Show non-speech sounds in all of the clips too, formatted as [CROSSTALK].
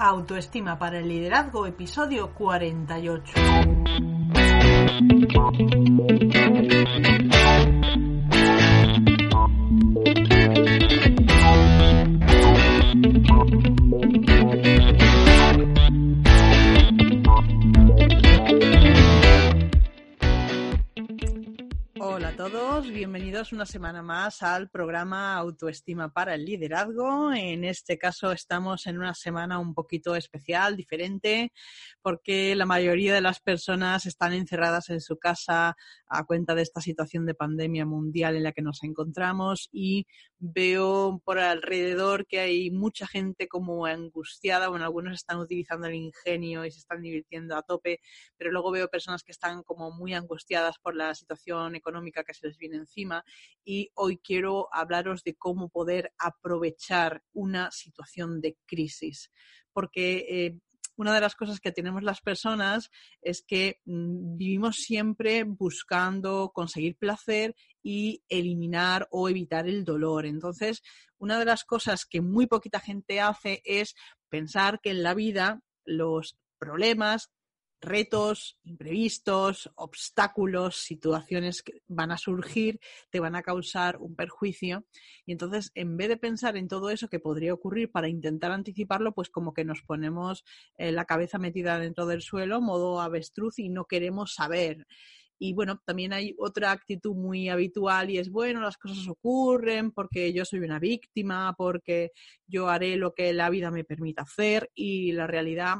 Autoestima para el liderazgo, episodio 48. Bienvenidos una semana más al programa Autoestima para el Liderazgo. En este caso estamos en una semana un poquito especial, diferente, porque la mayoría de las personas están encerradas en su casa a cuenta de esta situación de pandemia mundial en la que nos encontramos y veo por alrededor que hay mucha gente como angustiada, bueno, algunos están utilizando el ingenio y se están divirtiendo a tope, pero luego veo personas que están como muy angustiadas por la situación económica que se les viene encima y hoy quiero hablaros de cómo poder aprovechar una situación de crisis, porque eh, una de las cosas que tenemos las personas es que mm, vivimos siempre buscando conseguir placer y eliminar o evitar el dolor. Entonces, una de las cosas que muy poquita gente hace es pensar que en la vida los problemas retos, imprevistos, obstáculos, situaciones que van a surgir, te van a causar un perjuicio. Y entonces, en vez de pensar en todo eso que podría ocurrir para intentar anticiparlo, pues como que nos ponemos eh, la cabeza metida dentro del suelo, modo avestruz, y no queremos saber. Y bueno, también hay otra actitud muy habitual y es, bueno, las cosas ocurren porque yo soy una víctima, porque yo haré lo que la vida me permita hacer y la realidad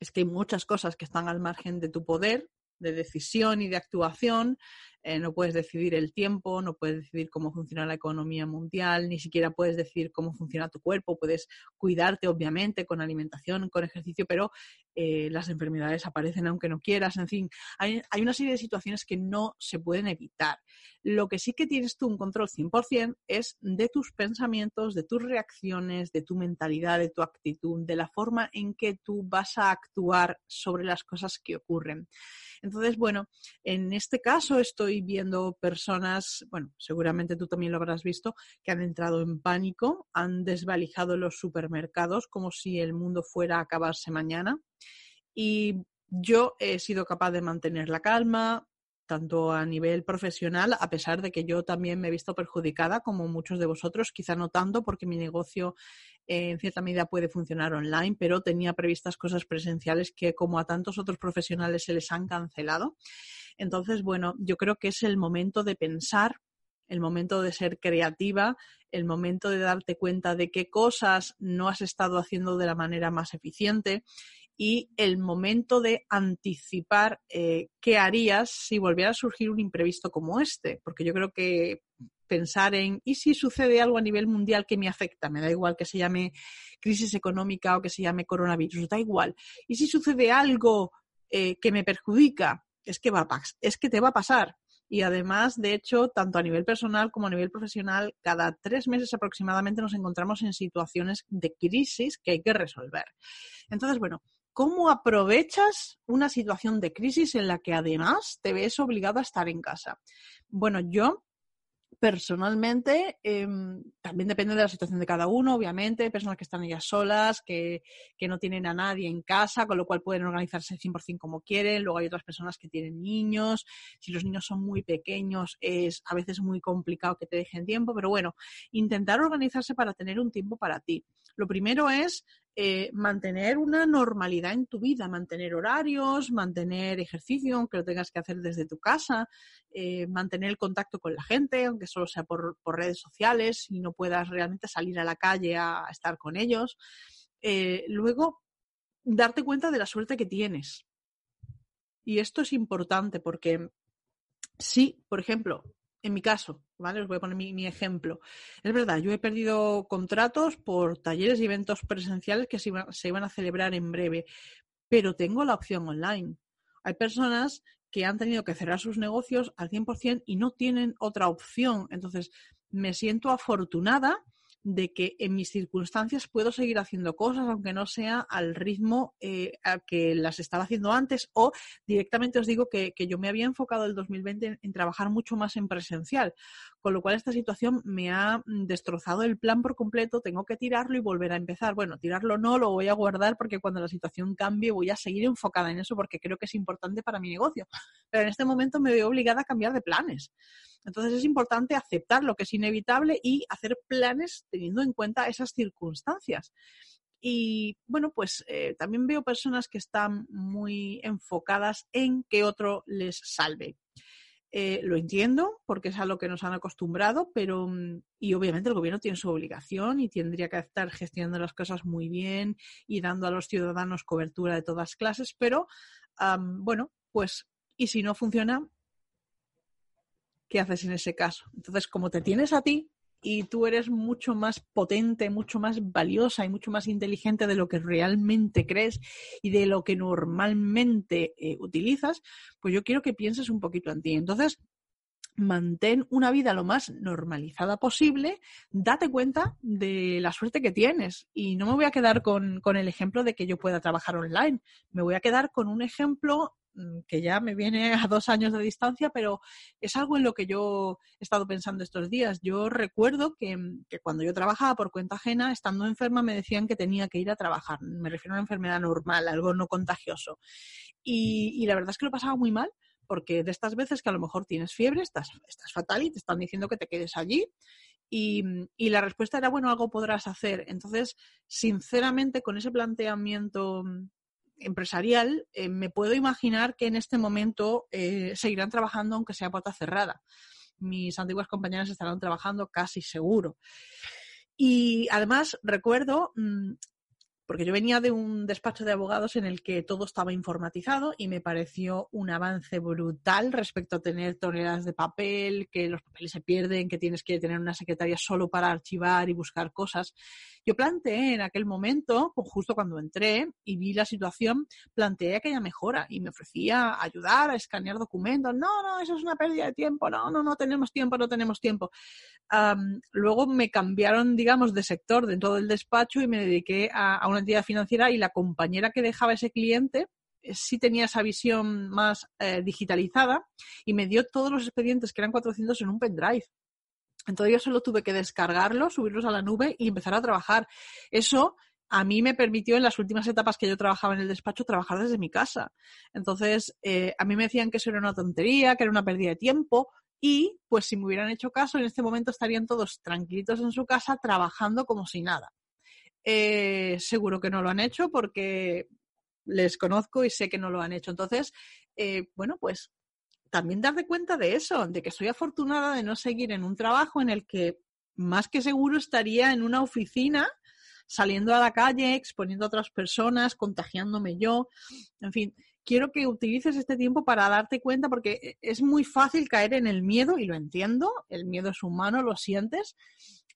es que hay muchas cosas que están al margen de tu poder de decisión y de actuación eh, no puedes decidir el tiempo, no puedes decidir cómo funciona la economía mundial, ni siquiera puedes decidir cómo funciona tu cuerpo, puedes cuidarte obviamente con alimentación, con ejercicio, pero eh, las enfermedades aparecen aunque no quieras, en fin, hay, hay, una serie de situaciones que no se pueden evitar. Lo que sí que tienes tú un control 100% es de tus pensamientos, de tus reacciones, de tu mentalidad, de tu actitud, de la forma en que tú vas a actuar sobre las cosas que ocurren. Entonces, bueno, en este caso estoy viendo personas, bueno, seguramente tú también lo habrás visto, que han entrado en pánico, han desvalijado los supermercados como si el mundo fuera a acabarse mañana. Y yo he sido capaz de mantener la calma, tanto a nivel profesional, a pesar de que yo también me he visto perjudicada, como muchos de vosotros, quizá no tanto porque mi negocio eh, en cierta medida puede funcionar online, pero tenía previstas cosas presenciales que como a tantos otros profesionales se les han cancelado. Entonces, bueno, yo creo que es el momento de pensar, el momento de ser creativa, el momento de darte cuenta de qué cosas no has estado haciendo de la manera más eficiente y el momento de anticipar eh, qué harías si volviera a surgir un imprevisto como este, porque yo creo que pensar en, ¿y si sucede algo a nivel mundial que me afecta? Me da igual que se llame crisis económica o que se llame coronavirus, da igual. ¿Y si sucede algo eh, que me perjudica? Es que, va a, es que te va a pasar. Y además, de hecho, tanto a nivel personal como a nivel profesional, cada tres meses aproximadamente nos encontramos en situaciones de crisis que hay que resolver. Entonces, bueno, ¿Cómo aprovechas una situación de crisis en la que además te ves obligado a estar en casa? Bueno, yo personalmente, em, también depende de la situación de cada uno, obviamente, personas que están ellas solas, que, que, no tienen a nadie en casa, con lo cual pueden organizarse 100% como quieren, luego hay otras personas que tienen niños, si los niños son muy pequeños es a veces muy complicado que te dejen tiempo, pero bueno, intentar organizarse para tener un tiempo para ti. Lo primero es eh, mantener una normalidad en tu vida, mantener horarios, mantener ejercicio, aunque lo tengas que hacer desde tu casa, eh, mantener el contacto con la gente, aunque solo sea por, redes sociales y no puedas realmente salir a la calle a, estar con ellos. Eh, luego, darte cuenta de la suerte que tienes. Y esto es importante porque si, por ejemplo, en mi caso, ¿vale? Os voy a poner mi, ejemplo. Es verdad, yo he perdido contratos por talleres y eventos presenciales que se, se iban a celebrar en breve, pero tengo la opción online. Hay personas que han tenido que cerrar sus negocios al 100% y no tienen otra opción. Entonces, me siento afortunada de que en mis circunstancias puedo seguir haciendo cosas, aunque no sea al ritmo eh, al que las estaba haciendo antes, o directamente os digo que, yo me había enfocado el 2020 en, trabajar mucho más en presencial, con lo cual esta situación me ha destrozado el plan por completo, tengo que tirarlo y volver a empezar. Bueno, tirarlo no, lo voy a guardar porque cuando la situación cambie voy a seguir enfocada en eso porque creo que es importante para mi negocio, pero en este momento me veo obligada a cambiar de planes. Entonces es importante aceptar lo que es inevitable y hacer planes teniendo en cuenta esas circunstancias. Y bueno, pues eh, también veo personas que están muy enfocadas en que otro les salve. Eh, lo entiendo porque es a lo que nos han acostumbrado, pero mm, y obviamente el gobierno tiene su obligación y tendría que estar gestionando las cosas muy bien y dando a los ciudadanos cobertura de todas clases, pero bueno, pues y si no funciona, ¿qué haces en ese caso? Entonces, como te tienes a ti y tú eres mucho más potente, mucho más valiosa y mucho más inteligente de lo que realmente crees y de lo que normalmente eh, utilizas, pues yo quiero que pienses un poquito en ti. Entonces, mantén una vida lo más normalizada posible, date cuenta de la suerte que tienes. Y no me voy a quedar con, con, el ejemplo de que yo pueda trabajar online, me voy a quedar con un ejemplo que ya me viene a dos años de distancia, pero es algo en lo que yo he estado pensando estos días. Yo recuerdo que, mm, cuando yo trabajaba por cuenta ajena, estando enferma, me decían que tenía que ir a trabajar. Me refiero a una enfermedad normal, algo no contagioso. Y, la verdad es que lo pasaba muy mal, porque de estas veces que a lo mejor tienes fiebre, estás, estás fatal y te están diciendo que te quedes allí. Y, y, la respuesta era, bueno, algo podrás hacer. Entonces, sinceramente, con ese planteamiento empresarial, eh, me puedo imaginar que en este momento eh, seguirán trabajando aunque sea puerta cerrada. Mis antiguas compañeras estarán trabajando casi seguro. Y además recuerdo mm, porque yo venía de un despacho de abogados en el que todo estaba informatizado y me pareció un avance brutal respecto a tener toneladas de papel, que los papeles se pierden, que tienes que tener una secretaria solo para archivar y buscar cosas. Yo planteé en aquel momento, pues justo cuando entré y vi la situación, planteé aquella mejora y me ofrecía ayudar a escanear documentos. No, no, eso es una pérdida de tiempo. No, no, no tenemos tiempo, no tenemos tiempo. luego me cambiaron, digamos, de sector dentro del despacho y me dediqué a, una entidad financiera y la compañera que dejaba ese cliente eh, sí tenía esa visión más eh, digitalizada y me dio todos los expedientes que eran 400 en un pendrive. Entonces yo solo tuve que descargarlos, subirlos a la nube y empezar a trabajar. Eso a mí me permitió en las últimas etapas que yo trabajaba en el despacho trabajar desde mi casa. Entonces, eh, a mí me decían que eso era una tontería, que era una pérdida de tiempo y pues si me hubieran hecho caso, en este momento estarían todos tranquilitos en su casa trabajando como si nada. Eh, seguro que no lo han hecho porque les conozco y sé que no lo han hecho. Entonces, eh, bueno, pues también darte cuenta de eso, de que soy afortunada de no seguir en un trabajo en el que más que seguro estaría en una oficina saliendo a la calle, exponiendo a otras personas, contagiándome yo. En fin, quiero que utilices este tiempo para darte cuenta porque es muy fácil caer en el miedo y lo entiendo, el miedo es humano, lo sientes,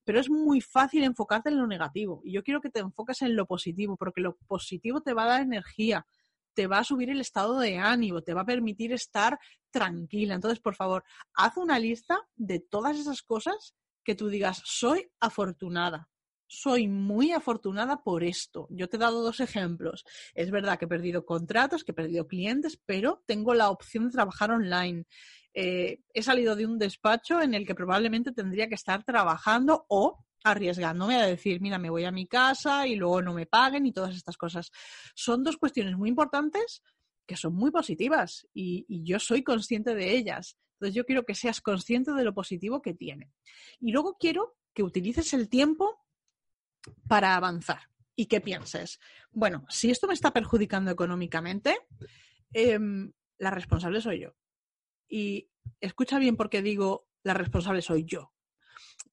pero es muy fácil enfocarte en lo negativo. Y yo quiero que te enfoques en lo positivo, porque lo positivo te va a dar energía, te va a subir el estado de ánimo, te va a permitir estar tranquila. Entonces, por favor, haz una lista de todas esas cosas que tú digas, soy afortunada. Soy muy afortunada por esto. Yo te he dado dos ejemplos. Es verdad que he perdido contratos, que he perdido clientes, pero tengo la opción de trabajar online. Eh, he salido de un despacho en el que probablemente tendría que estar trabajando o arriesgándome a decir, mira, me voy a mi casa y luego no me paguen y todas estas cosas. Son dos cuestiones muy importantes que son muy positivas y, yo soy consciente de ellas. Entonces yo quiero que seas consciente de lo positivo que tiene. Y luego quiero que utilices el tiempo para avanzar y que pienses, bueno, si esto me está perjudicando económicamente, em, la responsable soy yo. Y escucha bien porque digo, la responsable soy yo.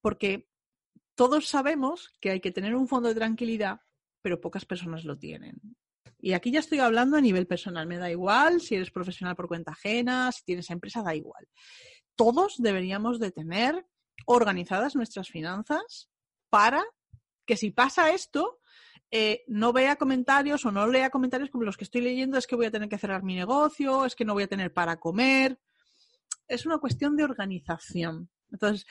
Porque todos sabemos que hay que tener un fondo de tranquilidad, pero pocas personas lo tienen. Y aquí ya estoy hablando a nivel personal, me da igual si eres profesional por cuenta ajena, si tienes empresa, da igual. todos deberíamos de tener organizadas nuestras finanzas para que si pasa esto, eh, no vea comentarios o no lea comentarios como los que estoy leyendo, es que voy a tener que cerrar mi negocio, es que no voy a tener para comer. Es una cuestión de organización. Entonces,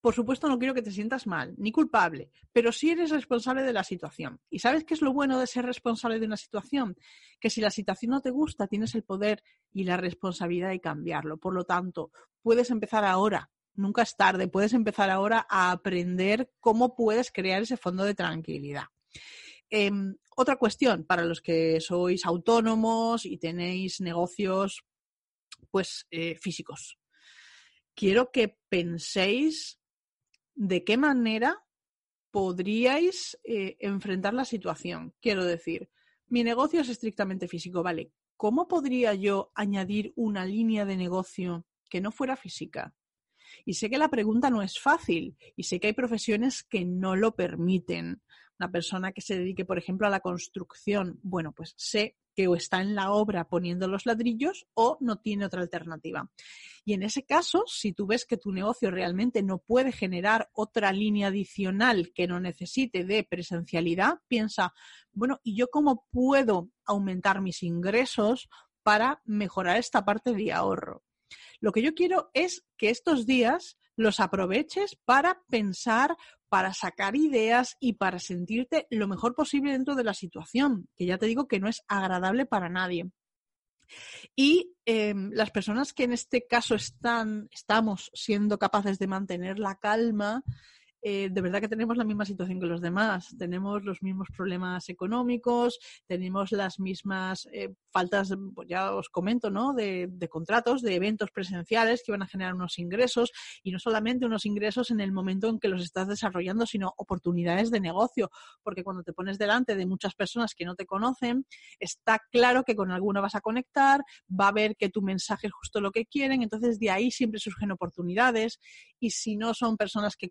por supuesto, no quiero que te sientas mal, ni culpable, pero sí eres responsable de la situación. ¿Y sabes qué es lo bueno de ser responsable de una situación? Que si la situación no te gusta, tienes el poder y la responsabilidad de cambiarlo. Por lo tanto, puedes empezar ahora. Nunca es tarde. Puedes empezar ahora a aprender cómo puedes crear ese fondo de tranquilidad. Em, otra cuestión para los que sois autónomos y tenéis negocios pues eh, físicos. Quiero que penséis de qué manera podríais eh, enfrentar la situación. Quiero decir, mi negocio es estrictamente físico, ¿vale? ¿Cómo podría yo añadir una línea de negocio que no fuera física? Y sé que la pregunta no es fácil y sé que hay profesiones que no lo permiten una persona que se dedique, por ejemplo, a la construcción, bueno, pues sé que o está en la obra poniendo los ladrillos o no tiene otra alternativa. Y en ese caso, si tú ves que tu negocio realmente no puede generar otra línea adicional que no necesite de presencialidad, piensa, bueno, ¿y yo cómo puedo aumentar mis ingresos para mejorar esta parte de ahorro? Lo que yo quiero es que estos días los aproveches para pensar, para sacar ideas y para sentirte lo mejor posible dentro de la situación, que ya te digo que no es agradable para nadie. Y em, las personas que en este caso están, estamos siendo capaces de mantener la calma, eh, de verdad que tenemos la misma situación que los demás. Tenemos los mismos problemas económicos, tenemos las mismas eh, faltas, pues ya os comento, ¿no? De, de, contratos, de eventos presenciales que van a generar unos ingresos y no solamente unos ingresos en el momento en que los estás desarrollando, sino oportunidades de negocio. Porque cuando te pones delante de muchas personas que no te conocen, está claro que con alguna vas a conectar, va a ver que tu mensaje es justo lo que quieren, entonces de ahí siempre surgen oportunidades y si no son personas que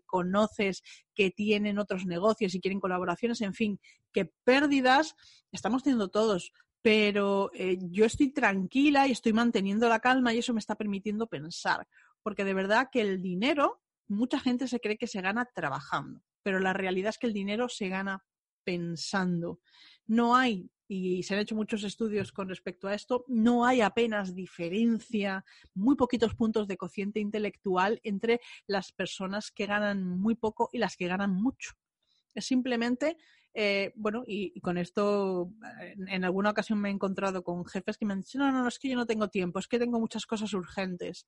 que tienen otros negocios y quieren colaboraciones, en fin, que pérdidas estamos teniendo todos. Pero eh, yo estoy tranquila y estoy manteniendo la calma y eso me está permitiendo pensar. Porque de verdad que el dinero, mucha gente se cree que se gana trabajando, pero la realidad es que el dinero se gana pensando. No hay y se han hecho muchos estudios con respecto a esto, no hay apenas diferencia, muy poquitos puntos de cociente intelectual entre las personas que ganan muy poco y las que ganan mucho. Es simplemente, eh, bueno, y, con esto en, alguna ocasión me he encontrado con jefes que me han dicho, no, no, no, es que yo no tengo tiempo, es que tengo muchas cosas urgentes.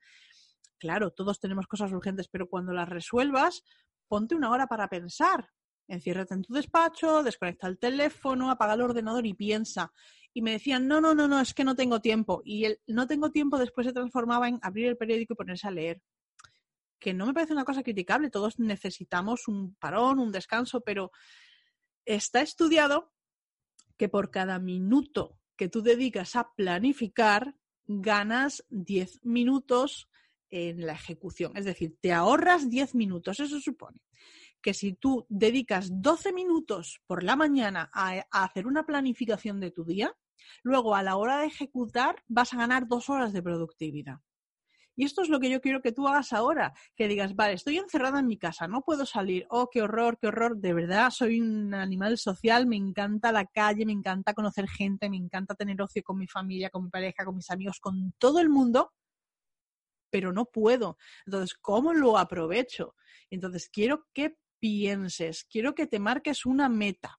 Claro, todos tenemos cosas urgentes, pero cuando las resuelvas, ponte una hora para pensar, enciérrate en tu despacho, desconecta el teléfono, apaga el ordenador y piensa. Y me decían, no, no, no, no, es que no tengo tiempo. Y el no tengo tiempo después se transformaba en abrir el periódico y ponerse a leer. Que no me parece una cosa criticable, todos necesitamos un parón, un descanso, pero está estudiado que por cada minuto que tú dedicas a planificar, ganas 10 minutos en la ejecución. Es decir, te ahorras 10 minutos, eso supone que si tú dedicas 12 minutos por la mañana a, hacer una planificación de tu día, luego a la hora de ejecutar vas a ganar dos horas de productividad. Y esto es lo que yo quiero que tú hagas ahora, que digas, vale, estoy encerrada en mi casa, no puedo salir, oh, qué horror, qué horror, de verdad, soy un animal social, me encanta la calle, me encanta conocer gente, me encanta tener ocio con mi familia, con mi pareja, con mis amigos, con todo el mundo, pero no puedo. Entonces, ¿cómo lo aprovecho? Entonces, quiero que pienses, quiero que te marques una meta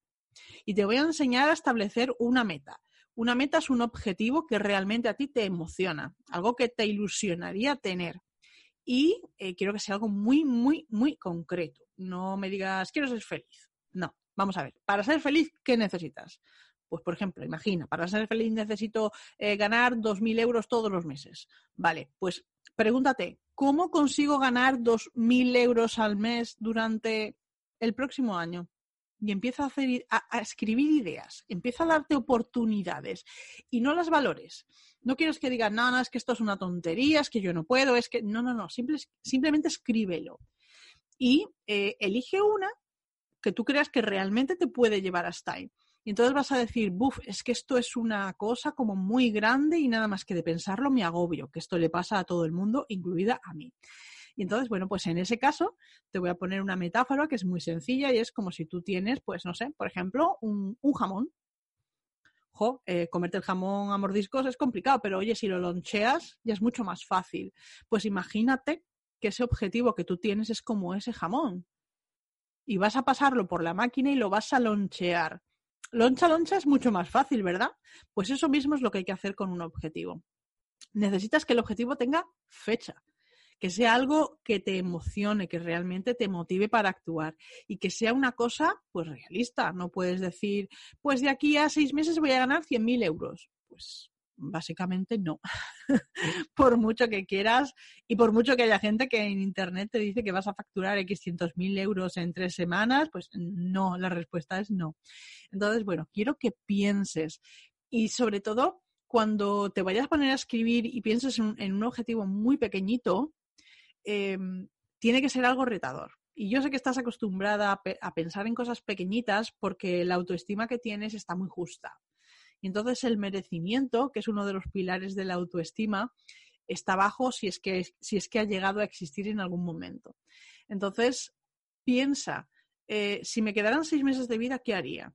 y te voy a enseñar a establecer una meta. Una meta es un objetivo que realmente a ti te emociona, algo que te ilusionaría tener. Y eh, quiero que sea algo muy, muy, muy concreto. No me digas, quiero ser feliz. No, vamos a ver, para ser feliz, ¿qué necesitas? Pues, por ejemplo, imagina, para ser feliz necesito eh, ganar 2.000 euros todos los meses. Vale, pues pregúntate, ¿cómo consigo ganar 2.000 euros al mes durante el próximo año? Y empieza a, hacer, escribir ideas, empieza a darte oportunidades y no las valores. No quieres que digan, no, no, es que esto es una tontería, es que yo no puedo, es que. No, no, no, simplemente escríbelo. Y eh, elige una que tú creas que realmente te puede llevar hasta ahí. Y entonces vas a decir, buf, es que esto es una cosa como muy grande y nada más que de pensarlo me agobio, que esto le pasa a todo el mundo, incluida a mí. Y entonces, bueno, pues en ese caso te voy a poner una metáfora que es muy sencilla y es como si tú tienes, pues no sé, por ejemplo, un, jamón. Jo, eh, comerte el jamón a mordiscos es complicado, pero oye, si lo loncheas ya es mucho más fácil. Pues imagínate que ese objetivo que tú tienes es como ese jamón. Y vas a pasarlo por la máquina y lo vas a lonchear. Loncha, loncha es mucho más fácil, ¿verdad? Pues eso mismo es lo que hay que hacer con un objetivo. Necesitas que el objetivo tenga fecha que sea algo que te emocione, que realmente te motive para actuar y que sea una cosa pues realista. No puedes decir, pues de aquí a seis meses voy a ganar 100.000 euros. Pues básicamente no. [LAUGHS] por mucho que quieras y por mucho que haya gente que en Internet te dice que vas a facturar X cientos mil euros en tres semanas, pues no, la respuesta es no. Entonces, bueno, quiero que pienses y sobre todo cuando te vayas a poner a escribir y pienses en un objetivo muy pequeñito, Em, tiene que ser algo retador. Y yo sé que estás acostumbrada a, pensar en cosas pequeñitas porque la autoestima que tienes está muy justa. Entonces el merecimiento, que es uno de los pilares de la autoestima, está bajo si es que, si es que ha llegado a existir en algún momento. Entonces, piensa, eh, si me quedaran seis meses de vida, ¿qué haría?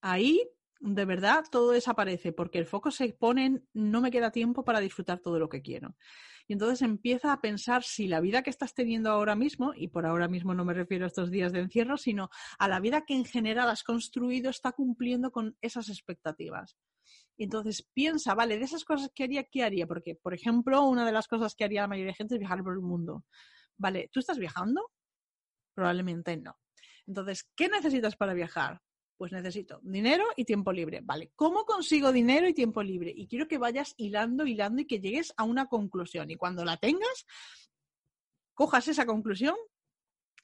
Ahí, de verdad, todo desaparece porque el foco se pone en no me queda tiempo para disfrutar todo lo que quiero. Y entonces empieza a pensar si la vida que estás teniendo ahora mismo, y por ahora mismo no me refiero a estos días de encierro, sino a la vida que en general has construido, está cumpliendo con esas expectativas. Y entonces piensa, vale, de esas cosas que haría, ¿qué haría? Porque, por ejemplo, una de las cosas que haría la mayoría de gente es viajar por el mundo. Vale, ¿tú estás viajando? Probablemente no. Entonces, ¿qué necesitas para viajar? Pues necesito dinero y tiempo libre. Vale, ¿cómo consigo dinero y tiempo libre? Y quiero que vayas hilando, hilando y que llegues a una conclusión. Y cuando la tengas, cojas esa conclusión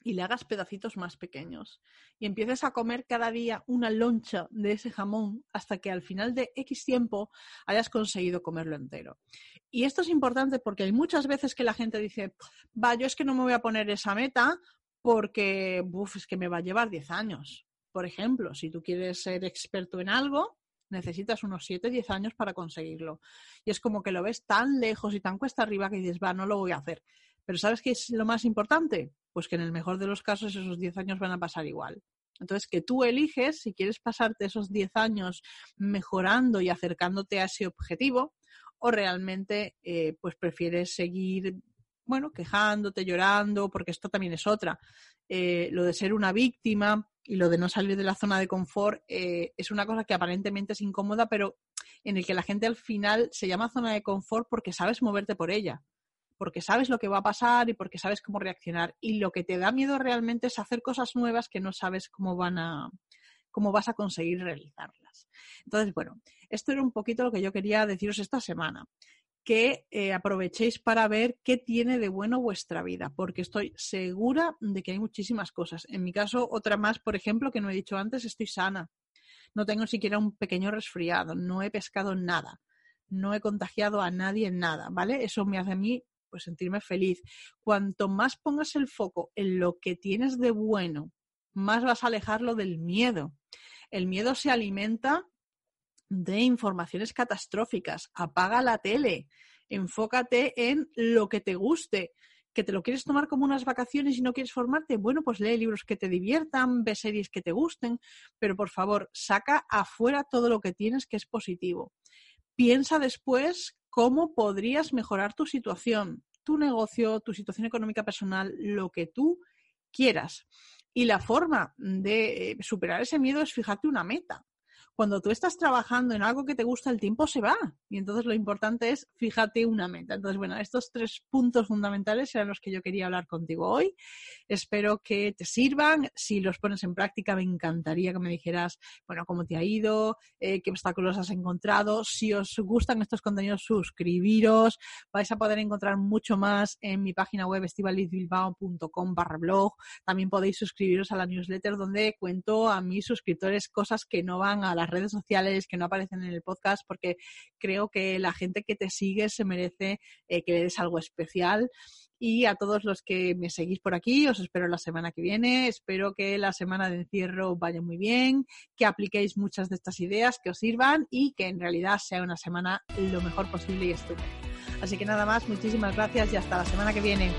y le hagas pedacitos más pequeños. Y empieces a comer cada día una loncha de ese jamón hasta que al final de X tiempo hayas conseguido comerlo entero. Y esto es importante porque hay muchas veces que la gente dice, va, yo es que no me voy a poner esa meta porque, buf, es que me va a llevar 10 años. Por ejemplo, si tú quieres ser experto en algo, necesitas unos 7, 10 años para conseguirlo. Y es como que lo ves tan lejos y tan cuesta arriba que dices, va, no lo voy a hacer. Pero ¿sabes qué es lo más importante? Pues que en el mejor de los casos esos 10 años van a pasar igual. Entonces, que tú eliges si quieres pasarte esos 10 años mejorando y acercándote a ese objetivo o realmente eh, pues prefieres seguir, bueno, quejándote, llorando, porque esto también es otra. Eh, lo de ser una víctima y lo de no salir de la zona de confort eh, es una cosa que aparentemente es incómoda, pero en el que la gente al final se llama zona de confort porque sabes moverte por ella, porque sabes lo que va a pasar y porque sabes cómo reaccionar. Y lo que te da miedo realmente es hacer cosas nuevas que no sabes cómo van a cómo vas a conseguir realizarlas. Entonces, bueno, esto era un poquito lo que yo quería deciros esta semana que eh, aprovechéis para ver qué tiene de bueno vuestra vida, porque estoy segura de que hay muchísimas cosas. En mi caso, otra más, por ejemplo, que no he dicho antes, estoy sana. No tengo siquiera un pequeño resfriado, no he pescado nada, no he contagiado a nadie en nada, ¿vale? Eso me hace a mí pues sentirme feliz. Cuanto más pongas el foco en lo que tienes de bueno, más vas a alejarlo del miedo. El miedo se alimenta de informaciones catastróficas. Apaga la tele, enfócate en lo que te guste. ¿Que te lo quieres tomar como unas vacaciones y no quieres formarte? Bueno, pues lee libros que te diviertan, ve series que te gusten, pero por favor, saca afuera todo lo que tienes que es positivo. Piensa después cómo podrías mejorar tu situación, tu negocio, tu situación económica personal, lo que tú quieras. Y la forma de superar ese miedo es fijarte una meta cuando tú estás trabajando en algo que te gusta, el tiempo se va. Y entonces lo importante es fíjate una meta. Entonces, bueno, estos tres puntos fundamentales eran los que yo quería hablar contigo hoy. Espero que te sirvan. Si los pones en práctica, me encantaría que me dijeras, bueno, cómo te ha ido, eh, qué obstáculos has encontrado. Si os gustan estos contenidos, suscribiros. Vais a poder encontrar mucho más en mi página web estivalizbilbao.com barra blog. También podéis suscribiros a la newsletter donde cuento a mis suscriptores cosas que no van a las redes sociales, que no aparecen en el podcast, porque creo que la gente que te sigue se merece eh, que le des algo especial. Y a todos los que me seguís por aquí, os espero la semana que viene. Espero que la semana de encierro vaya muy bien, que apliquéis muchas de estas ideas, que os sirvan y que en realidad sea una semana lo mejor posible y estupenda. Así que nada más, muchísimas gracias y hasta la semana que viene.